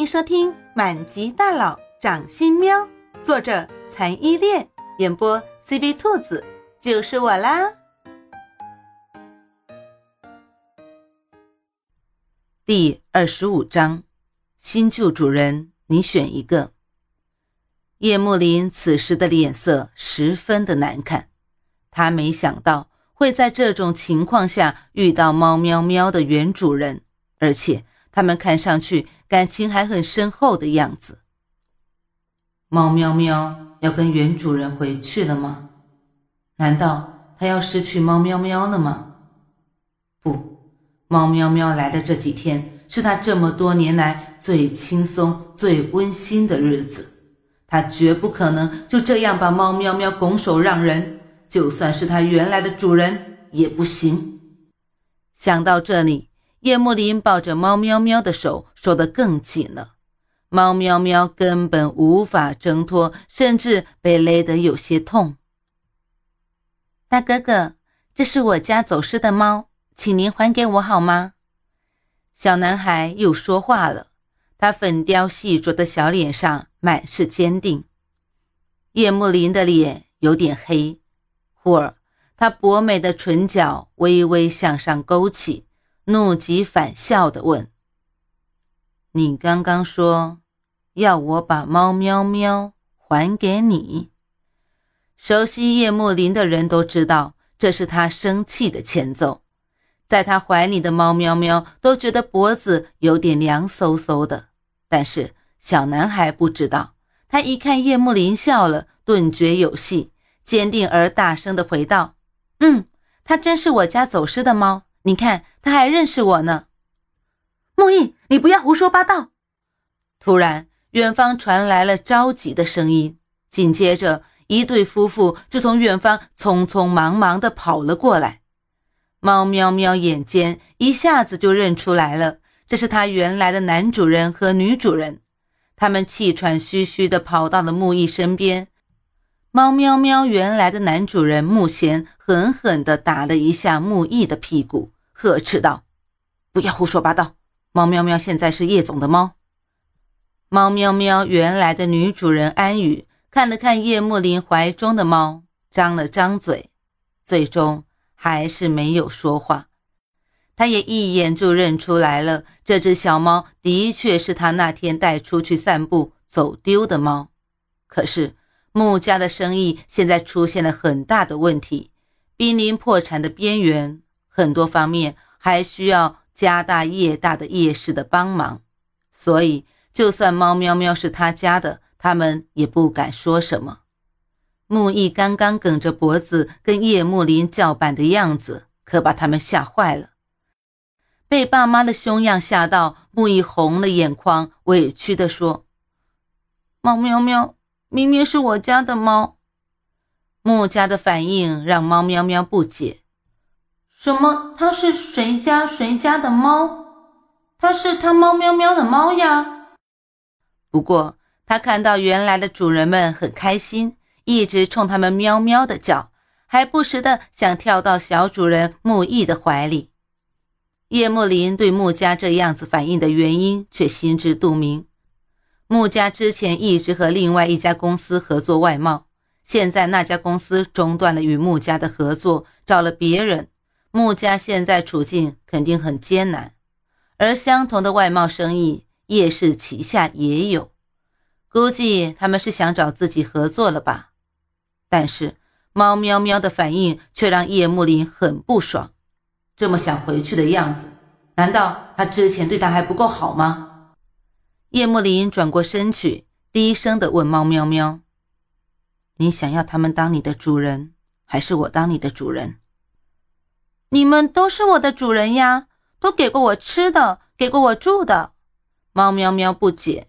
迎收听《满级大佬掌心喵》，作者残依恋，演播 CV 兔子，就是我啦。第二十五章，新旧主人，你选一个。叶幕林此时的脸色十分的难看，他没想到会在这种情况下遇到猫喵喵的原主人，而且。他们看上去感情还很深厚的样子。猫喵喵要跟原主人回去了吗？难道他要失去猫喵喵了吗？不，猫喵喵来的这几天是他这么多年来最轻松、最温馨的日子，他绝不可能就这样把猫喵喵拱手让人，就算是他原来的主人也不行。想到这里。叶幕林抱着猫喵喵的手收得更紧了，猫喵喵根本无法挣脱，甚至被勒得有些痛。大哥哥，这是我家走失的猫，请您还给我好吗？小男孩又说话了，他粉雕细琢的小脸上满是坚定。叶幕林的脸有点黑，忽而他薄美的唇角微微向上勾起。怒极反笑的问：“你刚刚说要我把猫喵喵还给你？熟悉叶幕林的人都知道，这是他生气的前奏。在他怀里的猫喵喵都觉得脖子有点凉飕飕的，但是小男孩不知道，他一看叶幕林笑了，顿觉有戏，坚定而大声的回道：‘嗯，它真是我家走失的猫。’你看，他还认识我呢。木易，你不要胡说八道！突然，远方传来了着急的声音，紧接着，一对夫妇就从远方匆匆忙忙地跑了过来。猫喵喵眼尖，一下子就认出来了，这是他原来的男主人和女主人。他们气喘吁吁地跑到了木易身边。猫喵喵原来的男主人慕贤狠狠地打了一下木易的屁股，呵斥道：“不要胡说八道！猫喵喵现在是叶总的猫。”猫喵喵原来的女主人安宇看了看叶慕林怀中的猫，张了张嘴，最终还是没有说话。他也一眼就认出来了，这只小猫的确是他那天带出去散步走丢的猫，可是。穆家的生意现在出现了很大的问题，濒临破产的边缘，很多方面还需要家大业大的叶氏的帮忙。所以，就算猫喵喵是他家的，他们也不敢说什么。木易刚刚梗着脖子跟叶幕林叫板的样子，可把他们吓坏了。被爸妈的凶样吓到，木易红了眼眶，委屈地说：“猫喵喵。”明明是我家的猫，穆家的反应让猫喵喵不解：什么？它是谁家谁家的猫？它是它猫喵喵的猫呀。不过他看到原来的主人们很开心，一直冲他们喵喵的叫，还不时的想跳到小主人木易的怀里。叶幕林对穆家这样子反应的原因却心知肚明。穆家之前一直和另外一家公司合作外贸，现在那家公司中断了与穆家的合作，找了别人。穆家现在处境肯定很艰难，而相同的外贸生意，叶氏旗下也有，估计他们是想找自己合作了吧？但是猫喵喵的反应却让叶幕林很不爽，这么想回去的样子，难道他之前对他还不够好吗？叶幕林转过身去，低声地问猫喵喵：“你想要他们当你的主人，还是我当你的主人？”“你们都是我的主人呀，都给过我吃的，给过我住的。”猫喵喵不解：“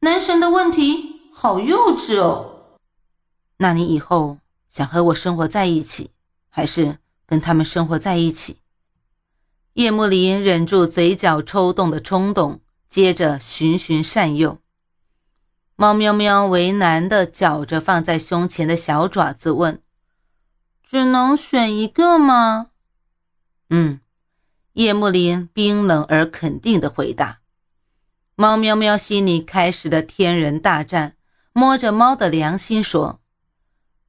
男神的问题好幼稚哦。”“那你以后想和我生活在一起，还是跟他们生活在一起？”叶幕林忍住嘴角抽动的冲动。接着循循善诱，猫喵喵为难地绞着放在胸前的小爪子，问：“只能选一个吗？”“嗯。”叶幕林冰冷而肯定地回答。猫喵喵心里开始了天人大战，摸着猫的良心说：“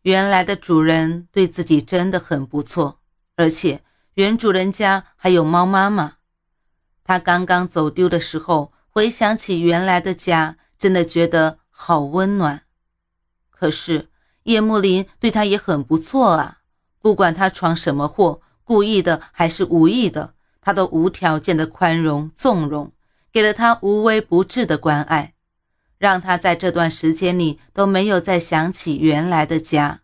原来的主人对自己真的很不错，而且原主人家还有猫妈妈。他刚刚走丢的时候，回想起原来的家，真的觉得好温暖。可是叶幕林对他也很不错啊，不管他闯什么祸，故意的还是无意的，他都无条件的宽容纵容。”给了他无微不至的关爱，让他在这段时间里都没有再想起原来的家。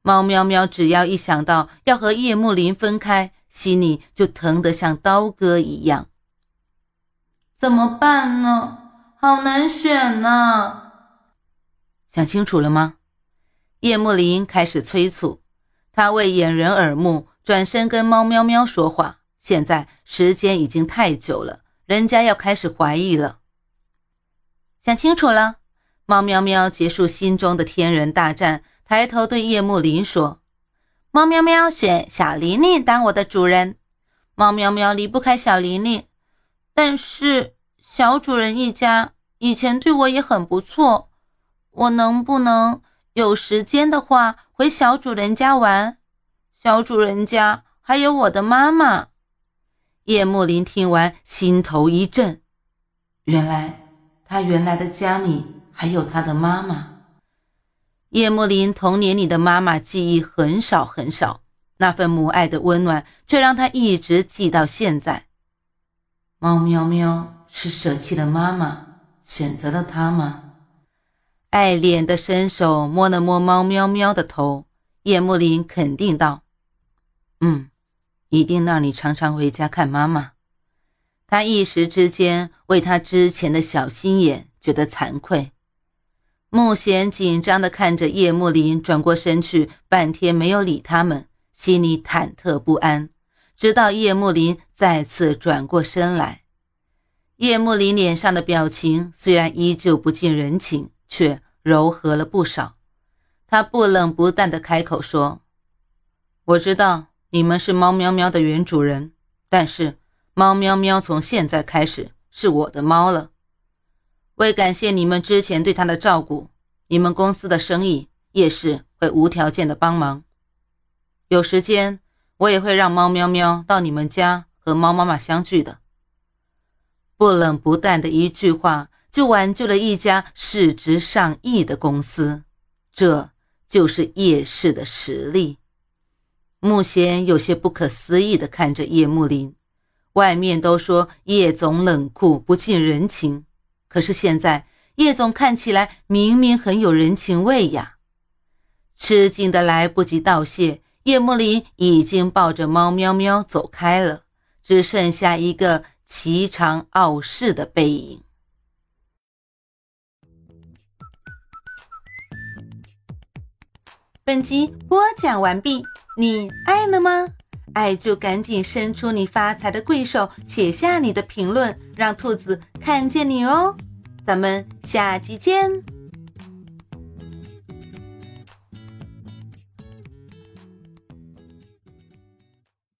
猫喵喵只要一想到要和叶幕林分开，心里就疼得像刀割一样。怎么办呢？好难选呐！想清楚了吗？叶幕林开始催促，他为掩人耳目，转身跟猫喵喵说话。现在时间已经太久了。人家要开始怀疑了。想清楚了，猫喵喵结束心中的天人大战，抬头对叶幕林说：“猫喵喵选小玲玲当我的主人。猫喵喵离不开小玲玲，但是小主人一家以前对我也很不错。我能不能有时间的话回小主人家玩？小主人家还有我的妈妈。”叶幕林听完，心头一震，原来他原来的家里还有他的妈妈。叶幕林童年里的妈妈记忆很少很少，那份母爱的温暖却让他一直记到现在。猫喵喵是舍弃了妈妈，选择了他吗？爱怜的伸手摸了摸猫喵喵的头，叶幕林肯定道：“嗯。”一定让你常常回家看妈妈。他一时之间为他之前的小心眼觉得惭愧。慕贤紧张地看着叶幕林转过身去，半天没有理他们，心里忐忑不安。直到叶幕林再次转过身来，叶幕林脸上的表情虽然依旧不近人情，却柔和了不少。他不冷不淡地开口说：“我知道。”你们是猫喵喵的原主人，但是猫喵喵从现在开始是我的猫了。为感谢你们之前对他的照顾，你们公司的生意叶氏会无条件的帮忙。有时间我也会让猫喵喵到你们家和猫妈妈相聚的。不冷不淡的一句话，就挽救了一家市值上亿的公司，这就是叶氏的实力。慕贤有些不可思议地看着叶慕林，外面都说叶总冷酷不近人情，可是现在叶总看起来明明很有人情味呀！吃惊的来不及道谢，叶慕林已经抱着猫喵喵走开了，只剩下一个颀长傲视的背影。本集播讲完毕。你爱了吗？爱就赶紧伸出你发财的贵手，写下你的评论，让兔子看见你哦。咱们下期见。